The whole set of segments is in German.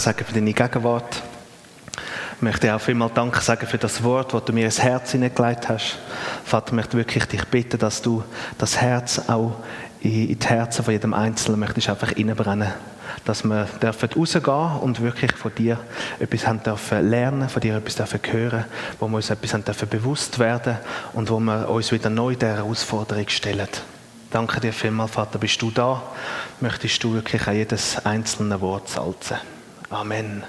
Sagen für deine Gegenwart. Ich möchte auch vielmal Danke sagen für das Wort, das du mir ins Herz hineingelegt hast. Vater, ich möchte wirklich dich bitten, dass du das Herz auch in die Herzen von jedem Einzelnen möchtest einfach reinbrennen. Dass wir dürfen rausgehen und wirklich von dir etwas haben dürfen lernen, von dir etwas dürfen hören, wo wir uns etwas haben dürfen bewusst werden und wo wir uns wieder neu der Herausforderung stellen. Danke dir vielmals, Vater, bist du da? Möchtest du wirklich an jedes einzelne Wort salzen? Amen.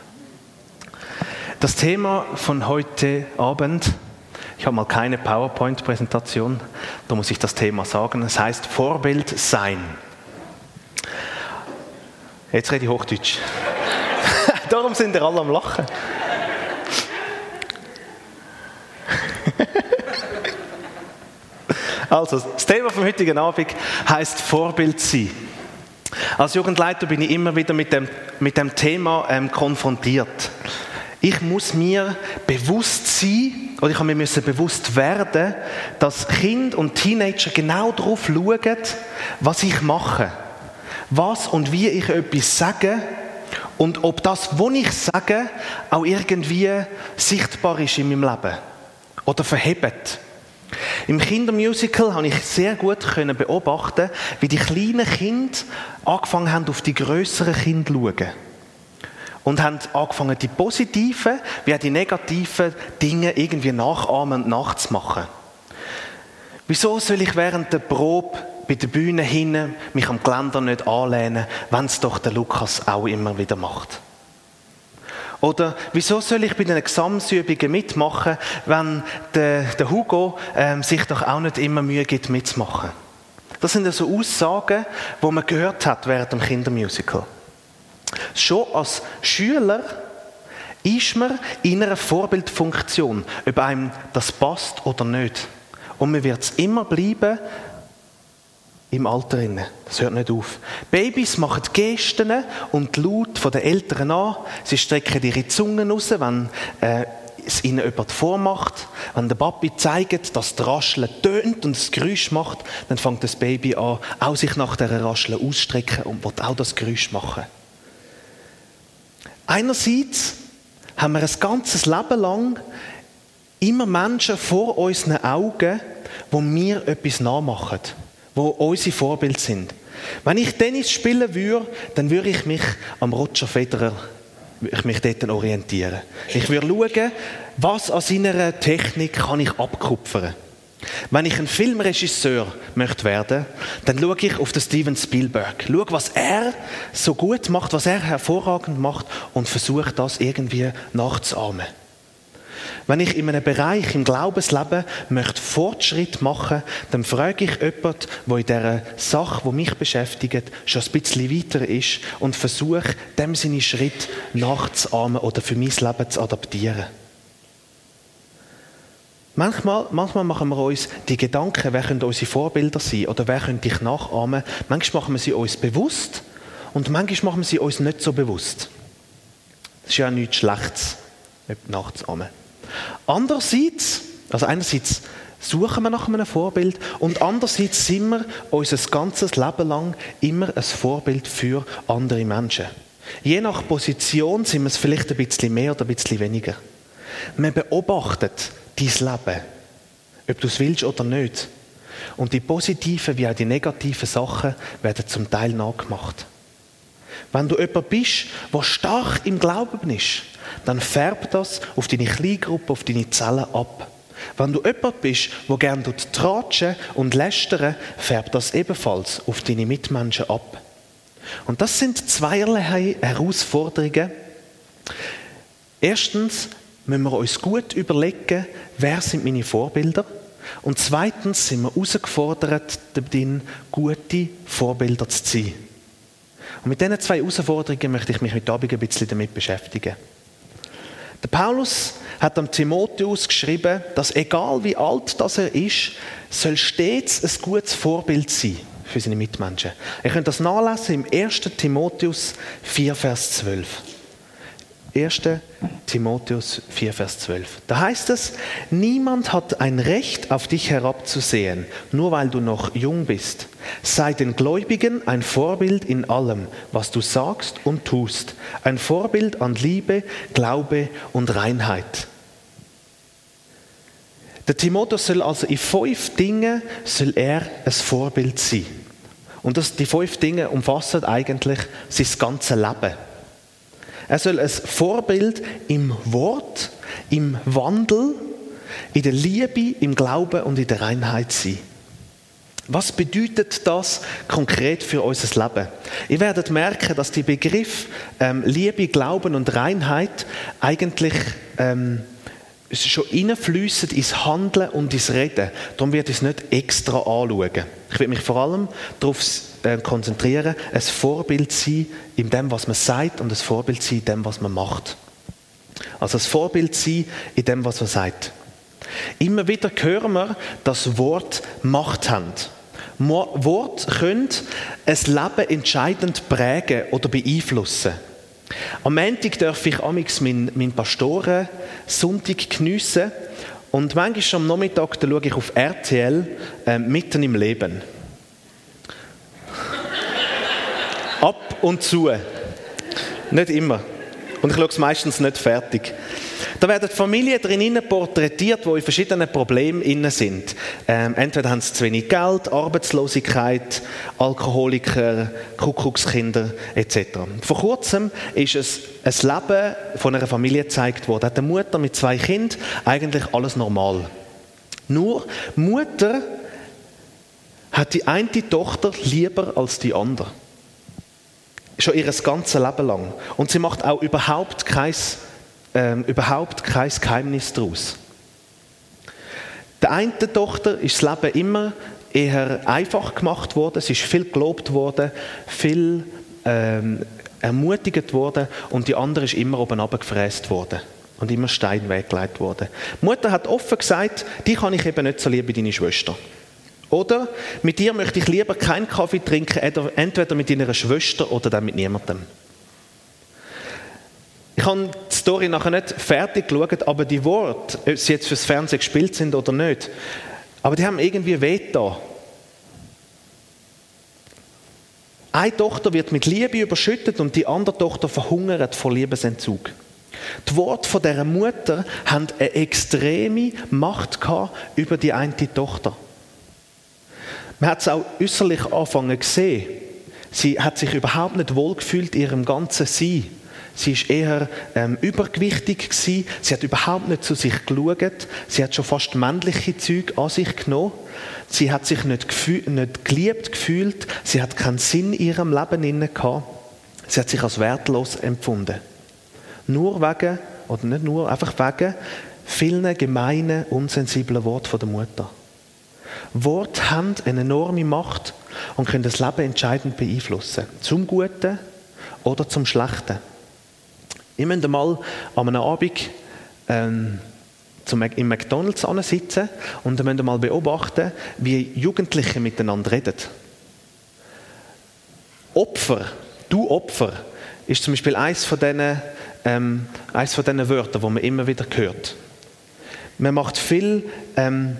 Das Thema von heute Abend, ich habe mal keine PowerPoint-Präsentation, da muss ich das Thema sagen, es heißt Vorbild sein. Jetzt rede ich Hochdeutsch. Darum sind wir alle am Lachen. also, das Thema vom heutigen Abend heißt Vorbild sein. Als Jugendleiter bin ich immer wieder mit dem, mit dem Thema ähm, konfrontiert. Ich muss mir bewusst sein, oder ich habe mir bewusst werden, dass Kinder und Teenager genau darauf schauen, was ich mache. Was und wie ich etwas sage und ob das, was ich sage, auch irgendwie sichtbar ist in meinem Leben oder verhebt. Im Kindermusical habe ich sehr gut beobachten, wie die kleinen Kinder angefangen haben, auf die größeren Kinder zu schauen und haben angefangen, die positiven wie auch die negativen Dinge irgendwie nachahmen und nachzumachen. Wieso soll ich während der Probe bei der Bühne hinten mich am Geländer nicht anlehnen, wenn es doch der Lukas auch immer wieder macht? Oder wieso soll ich bei den Gesamtsübungen mitmachen, wenn der, der Hugo ähm, sich doch auch nicht immer Mühe gibt, mitzumachen? Das sind also Aussagen, die man gehört hat während dem Kindermusical. Schon als Schüler ist man in einer Vorbildfunktion, ob einem das passt oder nicht. Und man wird es immer bleiben im Alter. Das hört nicht auf. Babys machen Gesten und Laut von den Eltern an. Sie strecken ihre Zungen raus, wenn äh, es ihnen jemand vormacht. Wenn der Papi zeigt, dass das Rascheln tönt und das Geräusch macht, dann fängt das Baby an, auch sich nach der Rascheln ausstrecken und wird auch das Geräusch machen. Einerseits haben wir ein ganzes Leben lang immer Menschen vor unseren Augen, wo mir etwas nachmachen, wo unsere Vorbilder sind. Wenn ich Tennis spielen würde, dann würde ich mich am Roger Federer ich mich dort orientieren. Ich würde schauen, was an seiner Technik kann ich abkupfern. Wenn ich ein Filmregisseur möchte werden, dann schaue ich auf den Steven Spielberg. Schaue, was er so gut macht, was er hervorragend macht und versuche das irgendwie nachzuahmen. Wenn ich in einem Bereich im Glaubensleben möchte Fortschritt machen, dann frage ich jemanden, der in dieser Sache, die mich beschäftigt, schon ein bisschen weiter ist und versuche, dem seine Schritt nachzuahmen oder für mein Leben zu adaptieren. Manchmal, manchmal machen wir uns die Gedanken, wer können unsere Vorbilder sein oder wer könnte ich nachahmen. Manchmal machen wir sie uns bewusst und manchmal machen wir sie uns nicht so bewusst. Das ist ja nichts Schlechtes, nachzuahmen. Andererseits, also einerseits suchen wir nach einem Vorbild und andererseits sind wir unser ganzes Leben lang immer ein Vorbild für andere Menschen. Je nach Position sind wir es vielleicht ein bisschen mehr oder ein bisschen weniger. Man beobachtet dein Leben. Ob du es willst oder nicht. Und die positiven wie auch die negativen Sachen werden zum Teil nachgemacht. Wenn du jemand bist, der stark im Glauben ist, dann färbt das auf deine Kleingruppe, auf deine Zellen ab. Wenn du jemand bist, der gerne tratschen und lästern, färbt das ebenfalls auf deine Mitmenschen ab. Und das sind zweierlei Herausforderungen. Erstens, müssen wir uns gut überlegen, wer sind meine Vorbilder? Und zweitens sind wir herausgefordert, gute Vorbilder zu sein. Und mit diesen zwei Herausforderungen möchte ich mich heute Abend ein bisschen damit beschäftigen. Der Paulus hat am Timotheus geschrieben, dass egal wie alt das er ist, soll stets ein gutes Vorbild sein für seine Mitmenschen. Ihr könnt das nachlesen im 1. Timotheus 4, Vers 12. 1. Timotheus 4, Vers 12. Da heißt es, niemand hat ein Recht auf dich herabzusehen, nur weil du noch jung bist. Sei den Gläubigen ein Vorbild in allem, was du sagst und tust. Ein Vorbild an Liebe, Glaube und Reinheit. Der Timotheus soll also in fünf Dingen soll er ein Vorbild sein. Und das, die fünf Dinge umfassen eigentlich sein ganzes Leben. Er soll ein Vorbild im Wort, im Wandel, in der Liebe, im Glauben und in der Reinheit sein. Was bedeutet das konkret für unser Leben? Ihr werdet merken, dass die Begriff ähm, Liebe, Glauben und Reinheit eigentlich ähm, schon reinfließen ins Handeln und ins Reden. Darum werde ich es nicht extra anschauen. Ich werde mich vor allem darauf äh, konzentrieren, ein Vorbild sein in dem, was man sagt und ein Vorbild sein in dem, was man macht. Also ein Vorbild sein in dem, was man sagt. Immer wieder hören wir, dass Wort Macht haben. Wort können ein Leben entscheidend prägen oder beeinflussen. Am Montag darf ich amix meinen, meinen Pastoren Sonntag geniessen und manchmal am Nachmittag schaue ich auf RTL äh, mitten im Leben. Ab und zu. Nicht immer. Und ich schaue es meistens nicht fertig. Da werden Familien drin porträtiert, die in verschiedenen Problemen sind. Ähm, entweder haben sie zu wenig Geld, Arbeitslosigkeit, Alkoholiker, Kuckuckskinder etc. Vor kurzem ist es ein Leben von einer Familie gezeigt worden. Hat eine Mutter mit zwei Kindern eigentlich alles normal. Nur Mutter hat die eine Tochter lieber als die andere. Schon ihr ganzes Leben lang. Und sie macht auch überhaupt kein ähm, überhaupt kein Geheimnis daraus. Der einen Tochter ist das Leben immer eher einfach gemacht worden, sie ist viel gelobt worden, viel ähm, ermutigt worden und die andere ist immer oben gefräst worden und immer Stein weggelegt worden. Die Mutter hat offen gesagt, die kann ich eben nicht so lieb wie deine Schwester. Oder mit dir möchte ich lieber keinen Kaffee trinken, entweder mit deiner Schwester oder dann mit niemandem. Ich habe Story nachher nicht fertig geschaut, aber die Worte, ob sie jetzt fürs Fernsehen gespielt sind oder nicht, aber die haben irgendwie weh Eine Tochter wird mit Liebe überschüttet und die andere Tochter verhungert vor Liebesentzug. Die Worte von dieser Mutter haben eine extreme Macht über die eine Tochter. Man hat es auch äußerlich anfangen gesehen. Sie hat sich überhaupt nicht wohlgefühlt in ihrem ganzen Sein. Sie ist eher ähm, übergewichtig gewesen. Sie hat überhaupt nicht zu sich geschaut. Sie hat schon fast männliche Züge an sich genommen. Sie hat sich nicht, nicht geliebt gefühlt. Sie hat keinen Sinn in ihrem Leben inne gehabt. Sie hat sich als wertlos empfunden. Nur wegen, oder nicht nur, einfach wegen vielen gemeinen, unsensiblen Worten der Mutter. Worte haben eine enorme Macht und können das Leben entscheidend beeinflussen. Zum Guten oder zum Schlechten. Ich möchte mal an einem Abend ähm, zum, im McDonalds sitzen und dann mal beobachten, wie Jugendliche miteinander reden. Opfer, du Opfer, ist zum Beispiel eines von diesen, ähm, eines von diesen Wörtern, die man immer wieder hört. Man macht viel ähm,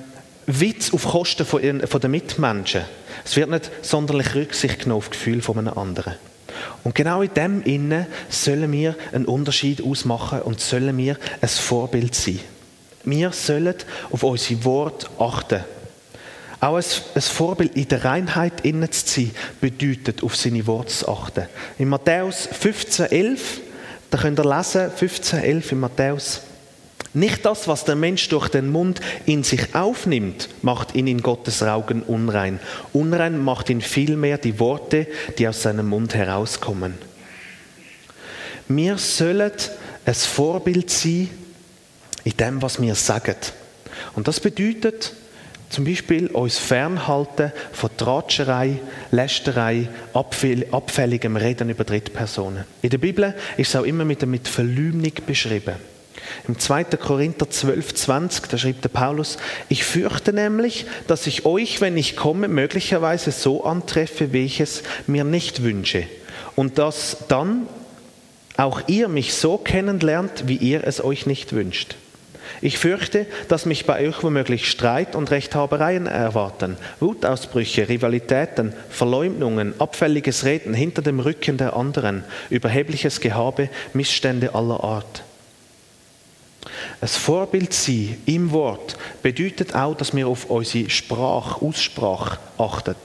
Witz auf Kosten von, von den Mitmenschen. Es wird nicht sonderlich Rücksicht genommen auf das Gefühl von einem anderen. Und genau in dem Innen sollen wir einen Unterschied ausmachen und sollen wir ein Vorbild sein. Wir sollen auf unsere Worte achten. Auch ein, Vorbild in der Reinheit innen zu sein, bedeutet, auf seine Worte zu achten. In Matthäus 15,11, da könnt ihr lesen, 15,11 in Matthäus, nicht das, was der Mensch durch den Mund in sich aufnimmt, macht ihn in Gottes Augen unrein. Unrein macht ihn vielmehr die Worte, die aus seinem Mund herauskommen. Wir sollen ein Vorbild sein in dem, was wir sagen. Und das bedeutet zum Beispiel uns fernhalten von Tratscherei, Lästerei, abfälligem Reden über Drittpersonen. In der Bibel ist es auch immer mit, mit Verleumdung beschrieben. Im 2. Korinther 12, 20, da schrieb der Paulus, ich fürchte nämlich, dass ich euch, wenn ich komme, möglicherweise so antreffe, wie ich es mir nicht wünsche. Und dass dann auch ihr mich so kennenlernt, wie ihr es euch nicht wünscht. Ich fürchte, dass mich bei euch womöglich Streit und Rechthabereien erwarten, Wutausbrüche, Rivalitäten, Verleumdungen, abfälliges Reden hinter dem Rücken der anderen, überhebliches Gehabe, Missstände aller Art. Ein Vorbild sein im Wort bedeutet auch, dass wir auf unsere Sprache, Aussprache achten.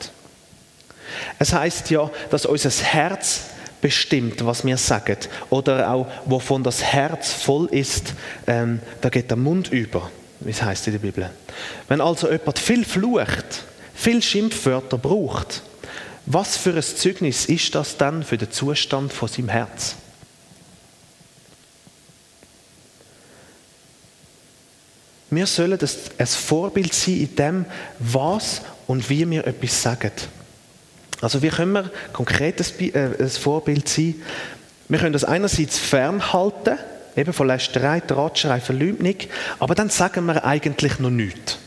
Es heißt ja, dass unser Herz bestimmt, was wir sagen. Oder auch, wovon das Herz voll ist, ähm, da geht der Mund über, wie es heißt in der Bibel. Wenn also jemand viel flucht, viel Schimpfwörter braucht, was für ein Zeugnis ist das dann für den Zustand von seinem Herz? Wir sollen ein Vorbild sein in dem, was und wie wir etwas sagen. Also wie können wir konkret ein, äh, Vorbild sein? Wir können das einerseits fernhalten, eben von Lästerei, Dratscherei, Verleumdung, aber dann sagen wir eigentlich noch nichts.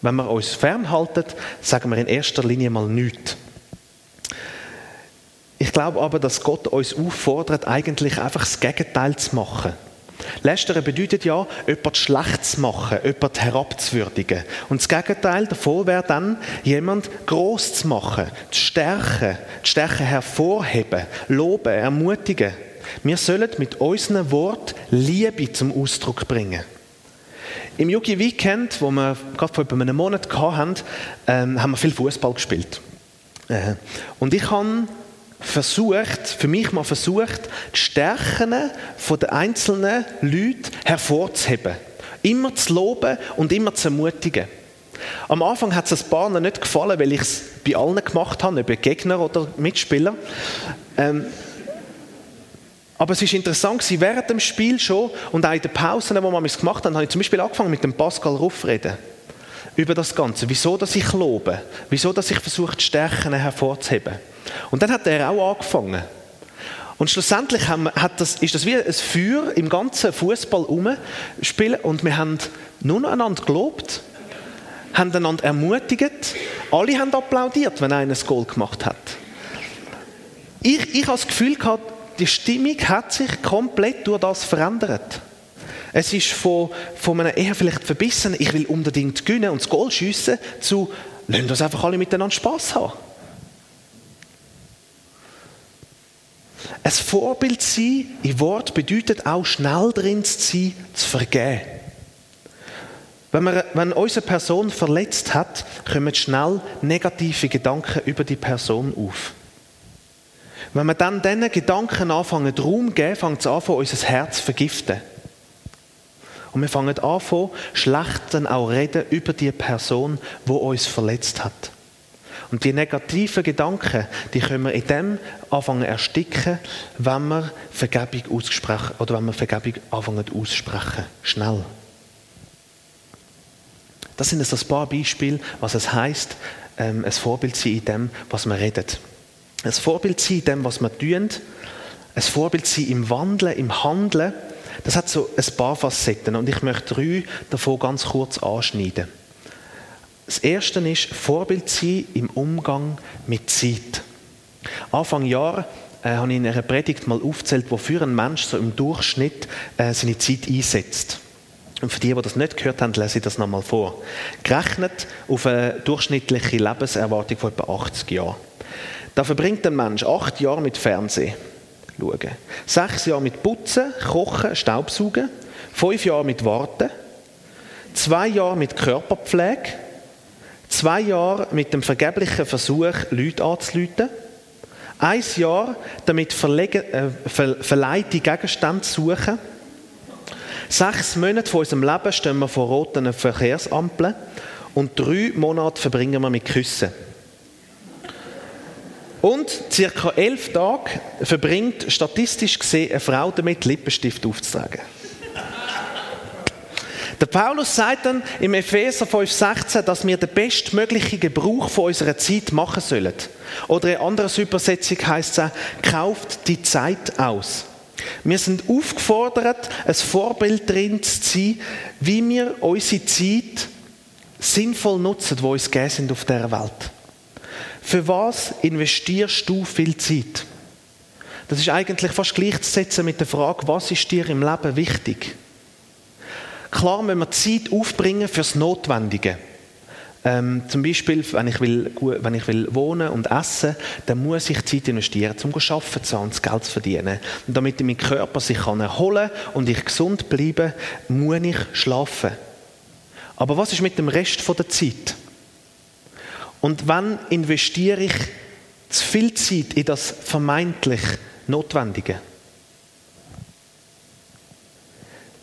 Wenn wir uns fernhalten, sagen wir in erster Linie mal nichts. Ich glaube aber, dass Gott uns auffordert, eigentlich einfach das Gegenteil zu machen. Lästern bedeutet ja, jemand schlecht zu machen, jemand herabzuwürdigen. Und das Gegenteil davon wäre dann, jemand groß zu machen, zu stärken, die Stärke hervorheben, loben, ermutigen. Wir sollen mit unseren Wort Liebe zum Ausdruck bringen. Im Yugi Weekend, wo wir gerade vor einem Monat hatten, ähm, haben wir viel Fußball gespielt. Äh, und ich habe versucht, für mich mal versucht, die Stärken den einzelnen Leuten hervorzuheben. Immer zu loben und immer zu ermutigen. Am Anfang hat es ein noch nicht gefallen, weil ich es bei allen gemacht habe, ob Gegner oder Mitspieler. Ähm, aber es ist interessant gewesen, während dem Spiel schon und auch in den Pausen, wo wir es gemacht haben, habe ich zum Beispiel angefangen mit dem Pascal Ruff reden über das Ganze. Wieso, dass ich lobe? Wieso, dass ich versuche, die Stärken hervorzuheben? Und dann hat er auch angefangen. Und schlussendlich haben, hat das, ist das wie ein Feuer im ganzen Fußball spielen und wir haben nur noch einander gelobt, haben einander ermutigt. Alle haben applaudiert, wenn einer ein Goal gemacht hat. Ich, ich habe das Gefühl gehabt, die Stimmung hat sich komplett durch das verändert. Es ist von, von einem eher vielleicht verbissen, ich will unbedingt gewinnen und das Goal schiessen, zu, lassen uns einfach alle miteinander Spaß haben. Ein Vorbild sein im Wort bedeutet auch schnell drin zu sein, zu vergeben. Wenn, man, wenn unsere Person verletzt hat, kommen schnell negative Gedanken über die Person auf. Wenn wir dann diesen Gedanken anfangen, Raum geben, fängt es an, unser Herz zu vergiften. Und wir fangen an, schlecht dann auch reden über die Person, die uns verletzt hat. Und die negativen Gedanken, die können wir in dem anfangen ersticken, wenn wir Vergebung aussprechen oder wenn wir Vergebung anfangen aussprechen. Schnell. Das sind jetzt ein paar Beispiele, was es heißt, ähm, ein Vorbild sein in dem, was wir reden. Ein Vorbild sein in dem, was wir tun. Ein Vorbild sein im Wandeln, im Handeln das hat so ein paar Facetten und ich möchte drei davon ganz kurz anschneiden. Das erste ist Vorbild sein im Umgang mit Zeit. Anfang Jahr äh, habe ich in einer Predigt mal aufgezählt, wofür ein Mensch so im Durchschnitt äh, seine Zeit einsetzt. Und für die, die das nicht gehört haben, lese ich das nochmal vor. Gerechnet auf eine durchschnittliche Lebenserwartung von etwa 80 Jahren. Da verbringt ein Mensch acht Jahre mit Fernsehen schauen. Sechs Jahre mit Putzen, Kochen, Staubsaugen. Fünf Jahre mit Warten. Zwei Jahre mit Körperpflege. Zwei Jahre mit dem vergeblichen Versuch, Leute anzuleiten. Ein Jahr damit äh, ver, verleihte Gegenstände zu suchen. Sechs Monate von unserem Leben stehen wir vor roten Verkehrsampeln. Und drei Monate verbringen wir mit Küssen. Und circa elf Tage verbringt statistisch gesehen eine Frau damit, Lippenstift aufzutragen. Der Paulus sagt dann im Epheser 5,16, dass wir den bestmöglichen Gebrauch von unserer Zeit machen sollen. Oder in anderer Übersetzung heißt es auch, kauft die Zeit aus. Wir sind aufgefordert, ein Vorbild drin zu sein, wie wir unsere Zeit sinnvoll nutzen, wo uns gegeben sind auf dieser Welt. Für was investierst du viel Zeit? Das ist eigentlich fast gleichzusetzen mit der Frage, was ist dir im Leben wichtig? Klar, wenn wir Zeit aufbringen fürs Notwendige. Ähm, zum Beispiel, wenn ich, will, wenn ich will wohnen und essen, dann muss ich Zeit investieren, um zu arbeiten und das Geld zu verdienen. Und damit mein Körper sich kann erholen und ich gesund bleibe, muss ich schlafen. Aber was ist mit dem Rest der Zeit? Und wann investiere ich zu viel Zeit in das vermeintlich Notwendige?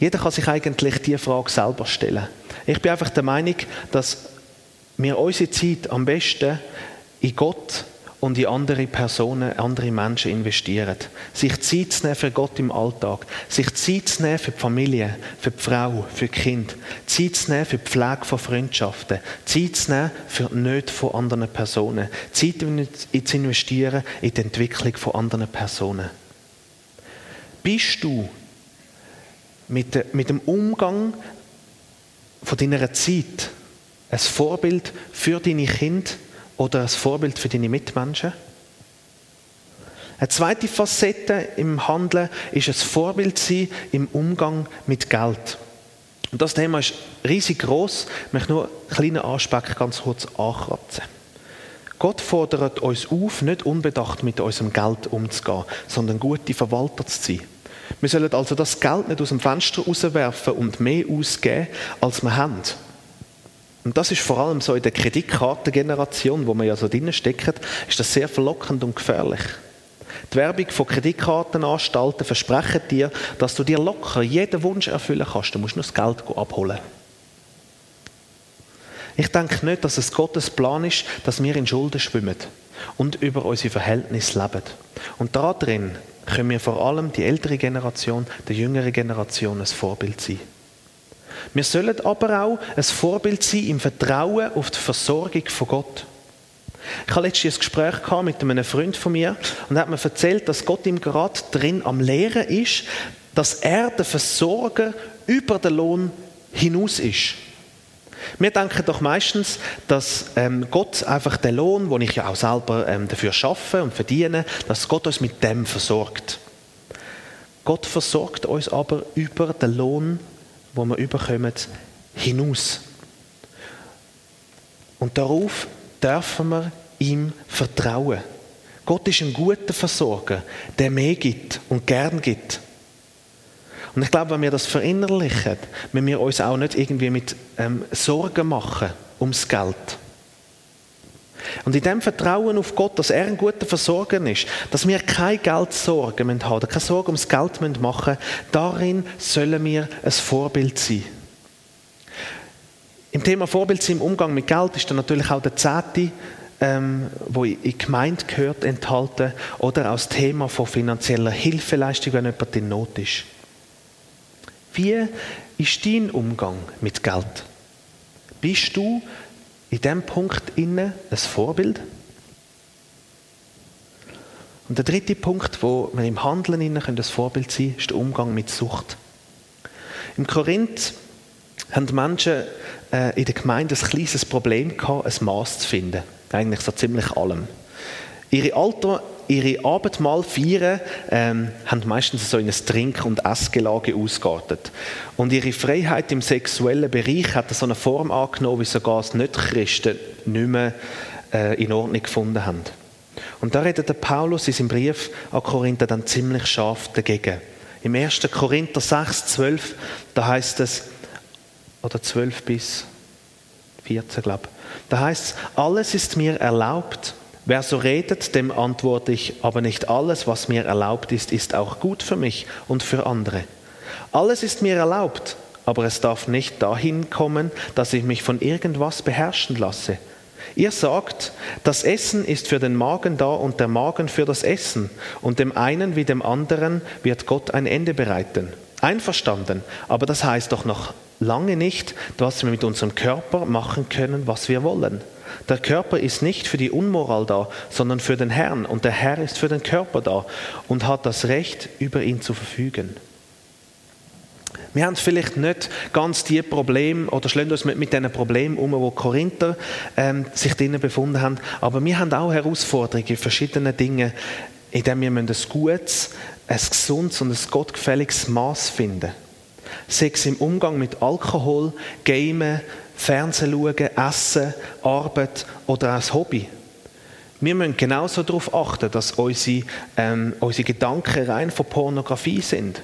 Jeder kann sich eigentlich diese Frage selber stellen. Ich bin einfach der Meinung, dass wir unsere Zeit am besten in Gott und in andere Personen, andere Menschen investieren. Sich Zeit zu nehmen für Gott im Alltag. Sich Zeit zu nehmen für die Familie, für die Frau, für die Kinder. Zeit zu nehmen für die Pflege von Freundschaften. Zeit zu nehmen für die Nöte von anderen Personen. Zeit zu investieren in die Entwicklung von anderen Personen. Bist du mit, mit dem Umgang von deiner Zeit ein Vorbild für deine Kinder oder ein Vorbild für deine Mitmenschen? Eine zweite Facette im Handeln ist ein Vorbild sein im Umgang mit Geld. Und das Thema ist riesig groß. Ich möchte nur einen kleinen Aspekt ganz kurz ankratzen. Gott fordert uns auf, nicht unbedacht mit unserem Geld umzugehen, sondern gute Verwalter zu sein. Wir sollen also das Geld nicht aus dem Fenster rauswerfen und mehr ausgeben, als wir haben. Und das ist vor allem so in der Kreditkartengeneration, wo wir ja so drinnen stecken, ist das sehr verlockend und gefährlich. Die Werbung von Kreditkartenanstalten versprechen dir, dass du dir locker jeden Wunsch erfüllen kannst. Du musst nur das Geld abholen. Ich denke nicht, dass es Gottes Plan ist, dass wir in Schulden schwimmen und über unsere Verhältnisse leben. Und darin können wir vor allem die ältere Generation, der jüngere Generation ein Vorbild sein. Wir sollen aber auch ein Vorbild sein im Vertrauen auf die Versorgung von Gott. Ich hatte letztens ein Gespräch mit einem Freund von mir und er hat mir erzählt, dass Gott ihm gerade drin am Lehren ist, dass er der Versorger über den Lohn hinaus ist. Wir denken doch meistens, dass ähm, Gott einfach den Lohn, den ich ja auch selber ähm, dafür schaffe und verdiene, dass Gott uns mit dem versorgt. Gott versorgt uns aber über den Lohn, wo wir überkommen, hinaus. Und darauf dürfen wir ihm vertrauen. Gott ist ein guter Versorger, der mehr gibt und gern gibt. Und ich glaube, wenn wir das verinnerlichen, wenn wir uns auch nicht irgendwie mit ähm, Sorgen machen ums Geld. Und in dem Vertrauen auf Gott, dass er ein guter Versorger ist, dass wir keine Geldsorgen haben, keine Sorge ums Geld machen darin sollen wir ein Vorbild sein. Im Thema Vorbild sein im Umgang mit Geld ist dann natürlich auch der Zehnte, ähm, wo in die Gemeinde gehört, enthalten oder auch das Thema von finanzieller Hilfeleistung, wenn jemand in Not ist. Wie ist dein Umgang mit Geld? Bist du in diesem Punkt inne ein Vorbild? Und der dritte Punkt, wo wir im Handeln inne ein Vorbild sein können, ist der Umgang mit Sucht. Im Korinth haben die Menschen äh, in der Gemeinde ein kleines Problem gehabt, ein Maß zu finden. Eigentlich so ziemlich allem. Ihre Alter ihre Abendmahl feiern, ähm, haben meistens so in ein Trink- und Essgelage ausgeartet. Und ihre Freiheit im sexuellen Bereich hat so eine Form angenommen, wie sogar die Nicht-Christen nicht mehr äh, in Ordnung gefunden haben. Und da redet der Paulus in seinem Brief an Korinther dann ziemlich scharf dagegen. Im 1. Korinther 6, 12, da heißt es, oder 12 bis 14, glaube ich, da heißt es, alles ist mir erlaubt, Wer so redet, dem antworte ich, aber nicht alles, was mir erlaubt ist, ist auch gut für mich und für andere. Alles ist mir erlaubt, aber es darf nicht dahin kommen, dass ich mich von irgendwas beherrschen lasse. Ihr sagt, das Essen ist für den Magen da und der Magen für das Essen, und dem einen wie dem anderen wird Gott ein Ende bereiten. Einverstanden, aber das heißt doch noch lange nicht, dass wir mit unserem Körper machen können, was wir wollen. Der Körper ist nicht für die Unmoral da, sondern für den Herrn. Und der Herr ist für den Körper da und hat das Recht, über ihn zu verfügen. Wir haben vielleicht nicht ganz die Probleme oder schlagen uns mit, mit diesen Problemen um, wo Korinther ähm, sich drinnen befunden haben, aber wir haben auch Herausforderungen in verschiedenen Dingen indem wir ein gutes, ein gesundes und ein gottgefälliges Maß finden. Sei im Umgang mit Alkohol, Gamen, Fernsehen schauen, Essen, Arbeit oder das Hobby. Wir müssen genauso darauf achten, dass unsere, ähm, unsere Gedanken rein von Pornografie sind.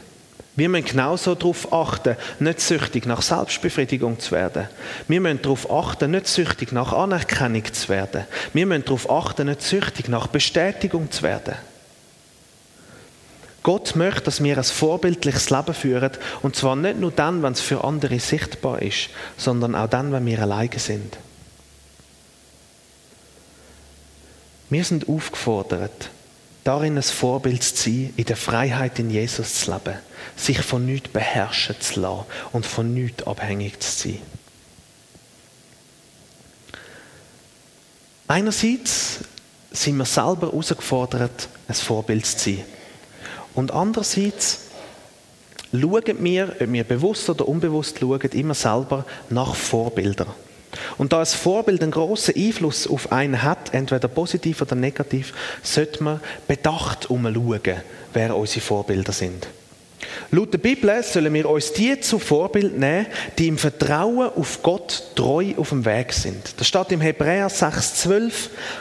Wir müssen genauso darauf achten, nicht süchtig nach Selbstbefriedigung zu werden. Wir müssen darauf achten, nicht süchtig nach Anerkennung zu werden. Wir müssen darauf achten, nicht süchtig nach Bestätigung zu werden. Gott möchte, dass wir ein vorbildliches Leben führen. Und zwar nicht nur dann, wenn es für andere sichtbar ist, sondern auch dann, wenn wir alleine sind. Wir sind aufgefordert, darin ein Vorbild zu sein, in der Freiheit in Jesus zu leben, sich von nichts beherrschen zu lassen und von nichts abhängig zu sein. Einerseits sind wir selber herausgefordert, ein Vorbild zu sein. Und andererseits schauen wir, ob wir bewusst oder unbewusst schauen, immer selber nach Vorbildern. Und da ein Vorbild einen großen Einfluss auf einen hat, entweder positiv oder negativ, sollte man bedacht umschauen, wer unsere Vorbilder sind. Laut der Bibel sollen wir uns die zu Vorbild nehmen, die im Vertrauen auf Gott treu auf dem Weg sind. Das steht im Hebräer 6,12,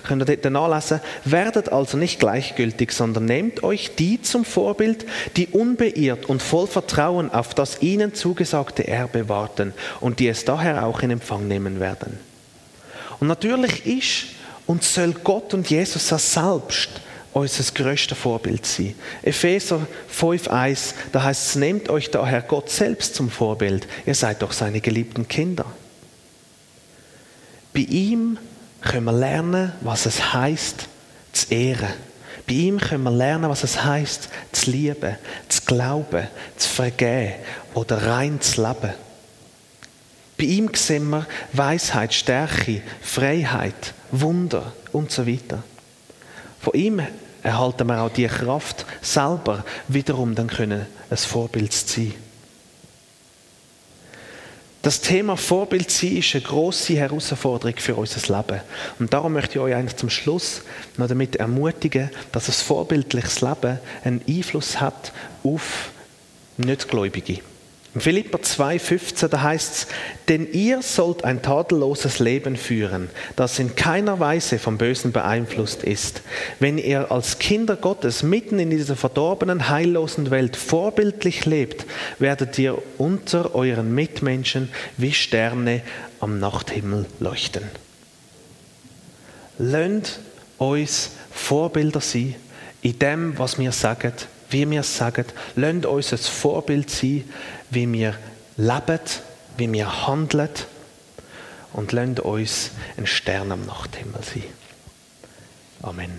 könnt ihr dort nachlesen. Werdet also nicht gleichgültig, sondern nehmt euch die zum Vorbild, die unbeirrt und voll Vertrauen auf das ihnen zugesagte Erbe warten und die es daher auch in Empfang nehmen werden. Und natürlich ist und soll Gott und Jesus selbst unser größtes Vorbild sein. Epheser 5,1, da heißt es, nehmt euch daher Gott selbst zum Vorbild. Ihr seid doch seine geliebten Kinder. Bei ihm können wir lernen, was es heißt, zu ehren. Bei ihm können wir lernen, was es heißt, zu lieben, zu glauben, zu vergeben oder rein zu leben. Bei ihm sehen wir Weisheit, Stärke, Freiheit, Wunder und so weiter. Von ihm erhalten wir auch die Kraft, selber wiederum dann können ein Vorbild zu sein. Das Thema Vorbild sein ist eine große Herausforderung für unser Leben. Und darum möchte ich euch eigentlich zum Schluss noch damit ermutigen, dass ein vorbildliches Leben einen Einfluss hat auf Nichtgläubige. In Philipper 2,15, da heißt es, denn ihr sollt ein tadelloses Leben führen, das in keiner Weise vom Bösen beeinflusst ist. Wenn ihr als Kinder Gottes mitten in dieser verdorbenen, heillosen Welt vorbildlich lebt, werdet ihr unter euren Mitmenschen wie Sterne am Nachthimmel leuchten. Lönnt uns Vorbilder sein in dem, was wir sagen, wie wir sagen, lasst uns ein Vorbild sein, wie wir leben, wie wir handeln und lasst uns ein Stern am Nachthimmel sein. Amen.